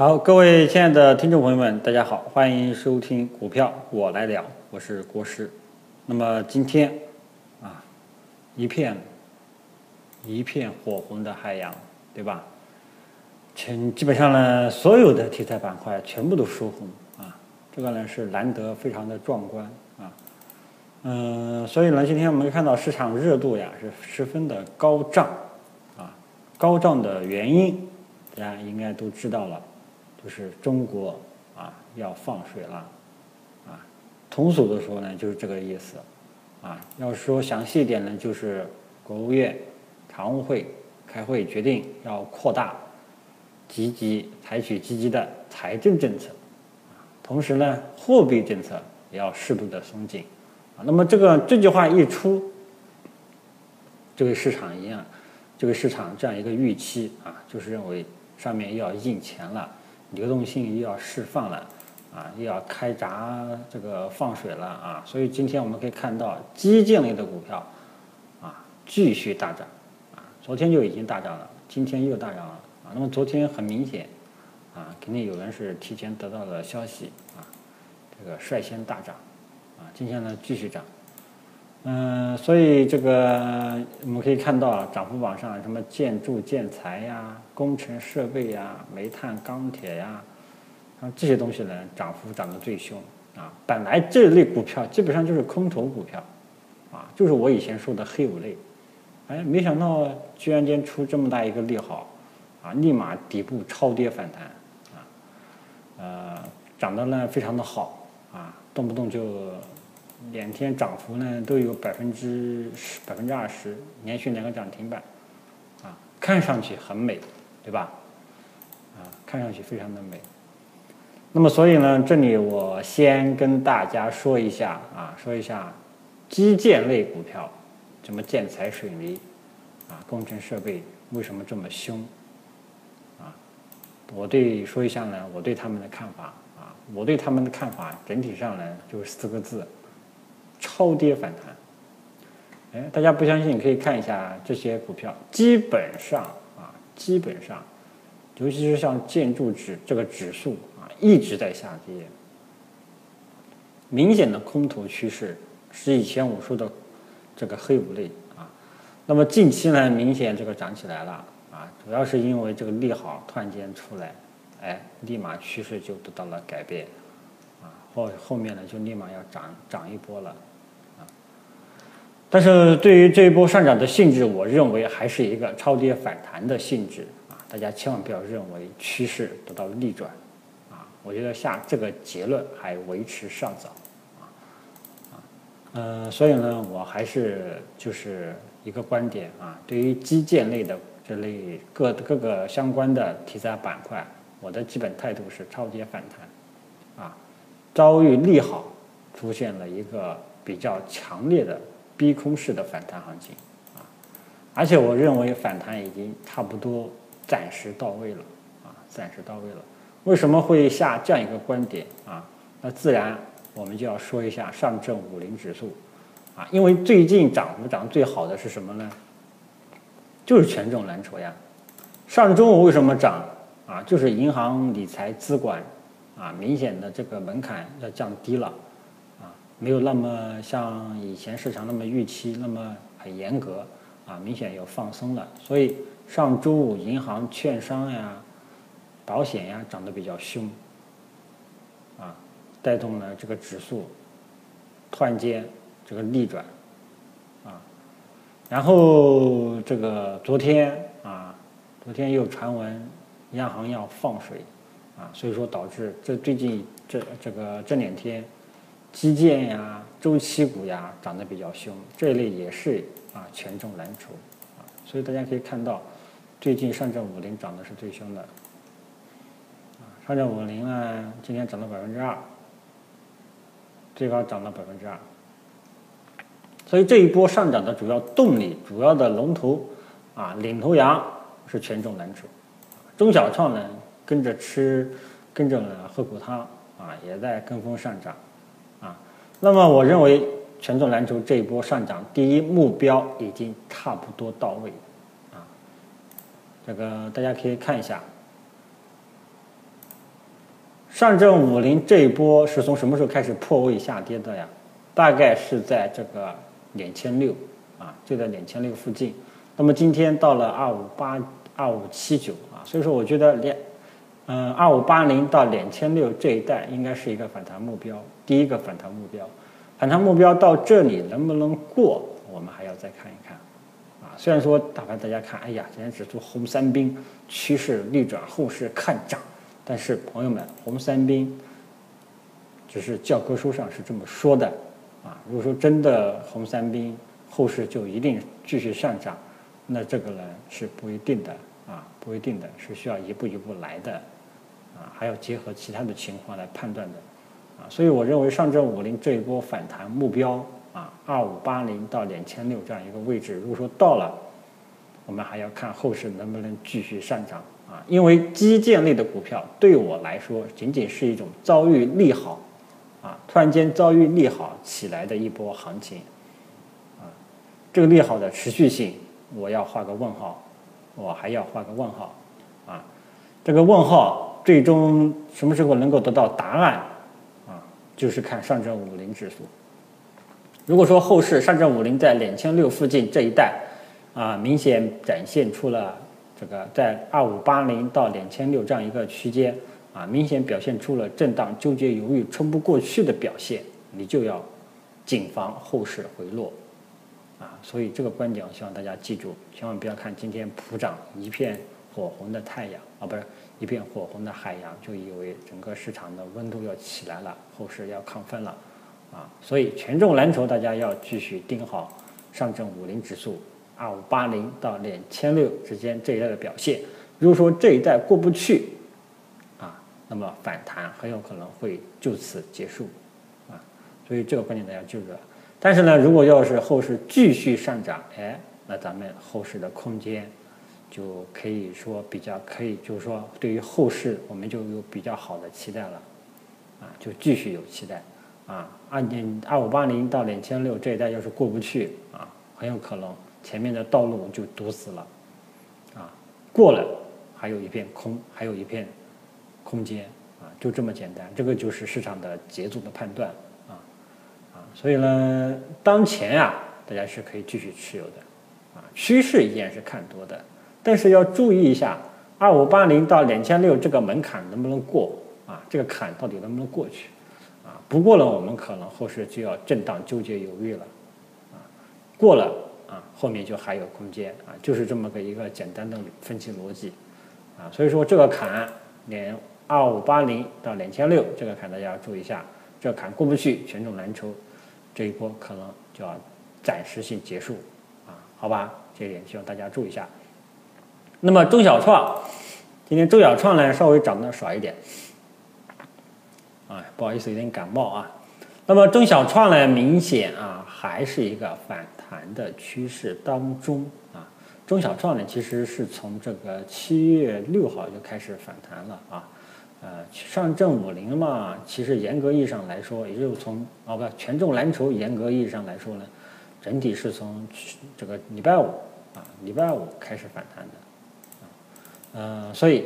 好，各位亲爱的听众朋友们，大家好，欢迎收听股票我来聊，我是郭师。那么今天啊，一片一片火红的海洋，对吧？全基本上呢，所有的题材板块全部都收红啊，这个呢是难得，非常的壮观啊。嗯，所以呢，今天我们看到市场热度呀是十分的高涨啊，高涨的原因大家应该都知道了。就是中国啊要放水了，啊，通俗的说呢就是这个意思，啊，要说详细一点呢就是国务院常务会开会决定要扩大积极采取积极的财政政策，同时呢货币政策也要适度的松紧，啊，那么这个这句话一出，这个市场一样，这个市场这样一个预期啊，就是认为上面要印钱了。流动性又要释放了，啊，又要开闸这个放水了啊，所以今天我们可以看到基建类的股票，啊，继续大涨，啊，昨天就已经大涨了，今天又大涨了，啊，那么昨天很明显，啊，肯定有人是提前得到了消息，啊，这个率先大涨，啊，今天呢继续涨。嗯，所以这个我们可以看到，涨幅榜上什么建筑建材呀、工程设备呀、煤炭钢铁呀，像这些东西呢，涨幅涨得最凶啊。本来这类股票基本上就是空头股票，啊，就是我以前说的黑五类，哎，没想到居然间出这么大一个利好，啊，立马底部超跌反弹，啊，呃，涨得呢非常的好，啊，动不动就。两天涨幅呢都有百分之十、百分之二十，连续两个涨停板，啊，看上去很美，对吧？啊，看上去非常的美。那么，所以呢，这里我先跟大家说一下啊，说一下基建类股票，什么建材、水泥，啊，工程设备为什么这么凶？啊，我对说一下呢，我对他们的看法啊，我对他们的看法整体上呢就是四个字。超跌反弹，哎，大家不相信，可以看一下这些股票，基本上啊，基本上，尤其是像建筑指这个指数啊，一直在下跌，明显的空头趋势，是以前我说的这个黑五类啊。那么近期呢，明显这个涨起来了啊，主要是因为这个利好突然间出来，哎，立马趋势就得到了改变啊，后后面呢就立马要涨涨一波了。但是对于这一波上涨的性质，我认为还是一个超跌反弹的性质啊！大家千万不要认为趋势得到逆转啊！我觉得下这个结论还维持尚早啊啊呃，所以呢，我还是就是一个观点啊，对于基建类的这类各各个相关的题材板块，我的基本态度是超跌反弹啊，遭遇利好，出现了一个比较强烈的。逼空式的反弹行情啊，而且我认为反弹已经差不多暂时到位了啊，暂时到位了。为什么会下这样一个观点啊？那自然我们就要说一下上证五零指数啊，因为最近涨幅涨最好的是什么呢？就是权重蓝筹呀。上中午为什么涨啊？就是银行理财资管啊，明显的这个门槛要降低了。没有那么像以前市场那么预期那么很严格啊，明显有放松了。所以上周五银行、券商呀、保险呀涨得比较凶，啊，带动了这个指数突然间这个逆转，啊，然后这个昨天啊，昨天又传闻央行要放水，啊，所以说导致这最近这这个这两天。基建呀、周期股呀涨得比较凶，这一类也是啊权重蓝筹啊，所以大家可以看到，最近上证五零涨的是最凶的，啊，上证五零呢今天涨了百分之二，最高涨了百分之二，所以这一波上涨的主要动力、主要的龙头啊领头羊是权重蓝筹，中小创呢跟着吃，跟着喝苦汤啊，也在跟风上涨。啊那么我认为权重蓝筹这一波上涨，第一目标已经差不多到位，啊，这个大家可以看一下，上证五零这一波是从什么时候开始破位下跌的呀？大概是在这个两千六啊，就在两千六附近。那么今天到了二五八二五七九啊，所以说我觉得两嗯二五八零到两千六这一带应该是一个反弹目标，第一个反弹目标。反弹目标到这里能不能过，我们还要再看一看。啊，虽然说大盘大家看，哎呀，今天指数红三兵，趋势逆转，后市看涨。但是朋友们，红三兵只是教科书上是这么说的，啊，如果说真的红三兵后市就一定继续上涨，那这个呢是不一定的，啊，不一定的是需要一步一步来的，啊，还要结合其他的情况来判断的，啊，所以我认为上证五零这一波反弹目标啊，二五八零到两千六这样一个位置，如果说到了，我们还要看后市能不能继续上涨。啊，因为基建类的股票对我来说，仅仅是一种遭遇利好，啊，突然间遭遇利好起来的一波行情，啊，这个利好的持续性，我要画个问号，我还要画个问号，啊，这个问号最终什么时候能够得到答案，啊，就是看上证五零指数。如果说后市上证五零在两千六附近这一带，啊，明显展现出了。这个在二五八零到两千六这样一个区间啊，明显表现出了震荡、纠结、犹豫、冲不过去的表现，你就要谨防后市回落啊。所以这个观点，我希望大家记住，千万不要看今天普涨一片火红的太阳啊，不是一片火红的海洋，就以为整个市场的温度要起来了，后市要亢奋了啊。所以权重蓝筹，大家要继续盯好上证五零指数。二五八零到两千六之间这一带的表现，如果说这一带过不去，啊，那么反弹很有可能会就此结束，啊，所以这个观点大家记住了。但是呢，如果要是后市继续上涨，哎，那咱们后市的空间就可以说比较可以，就是说对于后市我们就有比较好的期待了，啊，就继续有期待，啊，二点二五八零到两千六这一带要是过不去，啊，很有可能。前面的道路就堵死了，啊，过了还有一片空，还有一片空间，啊，就这么简单。这个就是市场的节奏的判断，啊，啊，所以呢，当前啊，大家是可以继续持有的，啊，趋势依然是看多的，但是要注意一下，二五八零到两千六这个门槛能不能过，啊，这个坎到底能不能过去，啊，不过呢，我们可能后市就要震荡、纠结、犹豫了，啊，过了。啊，后面就还有空间啊，就是这么个一个简单的分析逻辑，啊，所以说这个坎连二五八零到两千六这个坎大家要注意一下，这个坎过不去，权重蓝筹这一波可能就要暂时性结束，啊，好吧，这点希望大家注意一下。那么中小创，今天中小创呢稍微涨得少一点，啊，不好意思，有点感冒啊。那么中小创呢，明显啊还是一个反。弹的趋势当中啊，中小创呢其实是从这个七月六号就开始反弹了啊，呃，上证五零嘛，其实严格意义上来说，也就是从哦不，权重蓝筹严格意义上来说呢，整体是从这个礼拜五啊，礼拜五开始反弹的，啊，呃，所以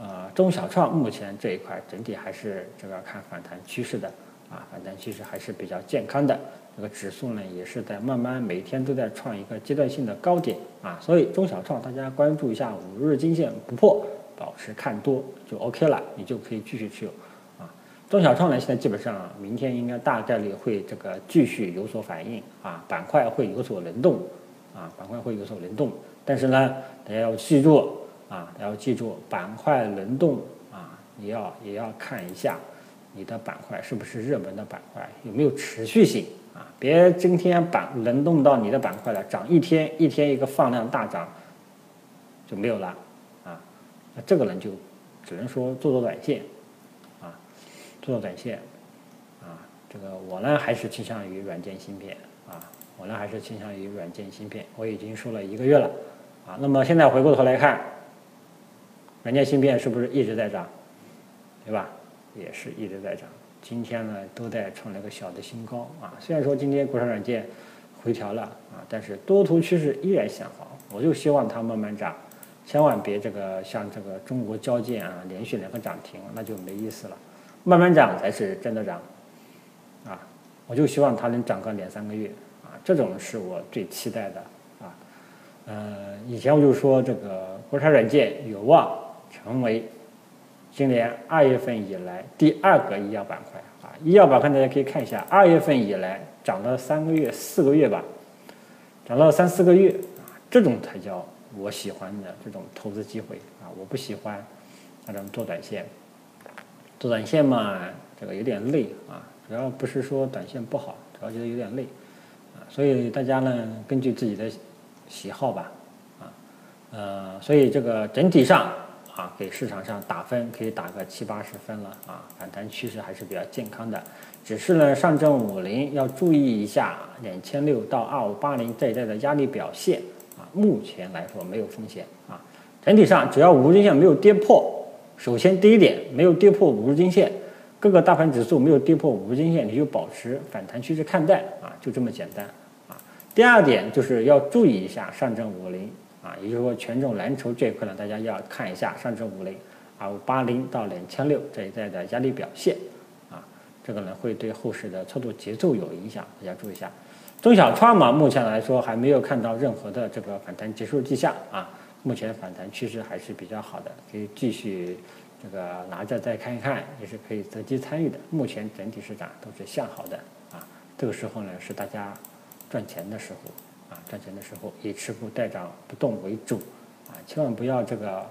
呃，中小创目前这一块整体还是这个看反弹趋势的啊，反弹趋势还是比较健康的。这个指数呢，也是在慢慢每天都在创一个阶段性的高点啊，所以中小创大家关注一下五日均线不破，保持看多就 OK 了，你就可以继续持有啊。中小创呢，现在基本上明天应该大概率会这个继续有所反应啊，板块会有所轮动啊，板块会有所轮动，但是呢，大家要记住啊，要记住板块轮动啊，也要也要看一下你的板块是不是热门的板块，有没有持续性。啊，别今天板轮动到你的板块了，涨一天一天一个放量大涨就没有了啊，那这个人就只能说做做短线啊，做做短线啊，这个我呢还是倾向于软件芯片啊，我呢还是倾向于软件芯片，我已经说了一个月了啊，那么现在回过头来看，软件芯片是不是一直在涨，对吧？也是一直在涨。今天呢，都在创了个小的新高啊。虽然说今天国产软件回调了啊，但是多头趋势依然向好。我就希望它慢慢涨，千万别这个像这个中国交建啊，连续两个涨停，那就没意思了。慢慢涨才是真的涨，啊，我就希望它能涨个两三个月啊，这种是我最期待的啊。呃，以前我就说这个国产软件有望成为今年二月份以来第二个医药板块啊。医药板块大家可以看一下，二月份以来涨了三个月、四个月吧，涨了三四个月啊，这种才叫。我喜欢的这种投资机会啊，我不喜欢那种做短线。做短线嘛，这个有点累啊。主要不是说短线不好，主要觉得有点累啊。所以大家呢，根据自己的喜好吧，啊，呃，所以这个整体上啊，给市场上打分可以打个七八十分了啊。反弹趋势还是比较健康的，只是呢，上证五零要注意一下两千六到二五八零这一带的压力表现啊。目前来说没有风险啊，整体上只要五日均线没有跌破，首先第一点没有跌破五日均线，各个大盘指数没有跌破五日均线，你就保持反弹趋势看待啊，就这么简单啊。第二点就是要注意一下上证五零啊，也就是说权重蓝筹这一块呢，大家要看一下上证五零啊五八零到两千六这一带的压力表现啊，这个呢会对后市的操作节奏有影响，大家注意一下。中小创嘛，目前来说还没有看到任何的这个反弹结束迹象啊，目前反弹趋势还是比较好的，可以继续这个拿着再看一看，也是可以择机参与的。目前整体市场都是向好的啊，这个时候呢是大家赚钱的时候啊，赚钱的时候以持股待涨不动为主啊，千万不要这个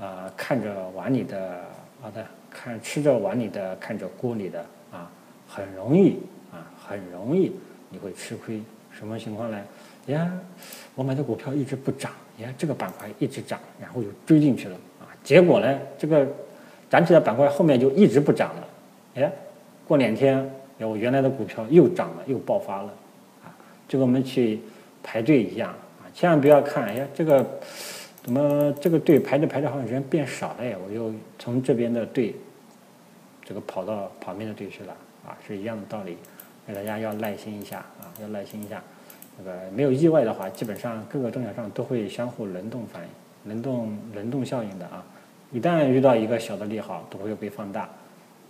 啊看着碗里的好的看吃着碗里的看着锅里的啊，很容易啊，很容易。你会吃亏，什么情况呢？呀，我买的股票一直不涨，呀，这个板块一直涨，然后就追进去了啊，结果呢，这个涨起来板块后面就一直不涨了，哎，过两天，我原来的股票又涨了，又爆发了，就跟我们去排队一样啊，千万不要看，哎呀，这个怎么这个队排着排着好像人变少了呀，我又从这边的队，这个跑到旁边的队去了，啊，是一样的道理。大家要耐心一下啊，要耐心一下。那个没有意外的话，基本上各个中小上都会相互轮动反应、轮动轮动效应的啊。一旦遇到一个小的利好，都会被放大，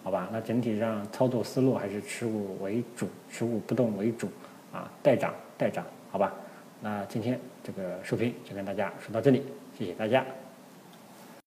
好吧？那整体上操作思路还是持股为主，持股不动为主啊，待涨待涨，好吧？那今天这个视频就跟大家说到这里，谢谢大家。